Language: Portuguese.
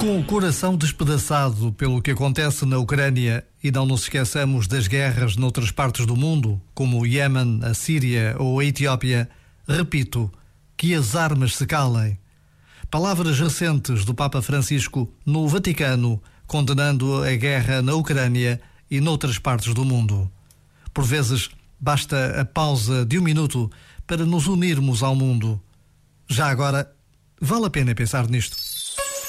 Com o coração despedaçado pelo que acontece na Ucrânia e não nos esqueçamos das guerras noutras partes do mundo, como o Iêmen, a Síria ou a Etiópia, repito, que as armas se calem. Palavras recentes do Papa Francisco no Vaticano, condenando a guerra na Ucrânia e noutras partes do mundo. Por vezes, basta a pausa de um minuto para nos unirmos ao mundo. Já agora, vale a pena pensar nisto.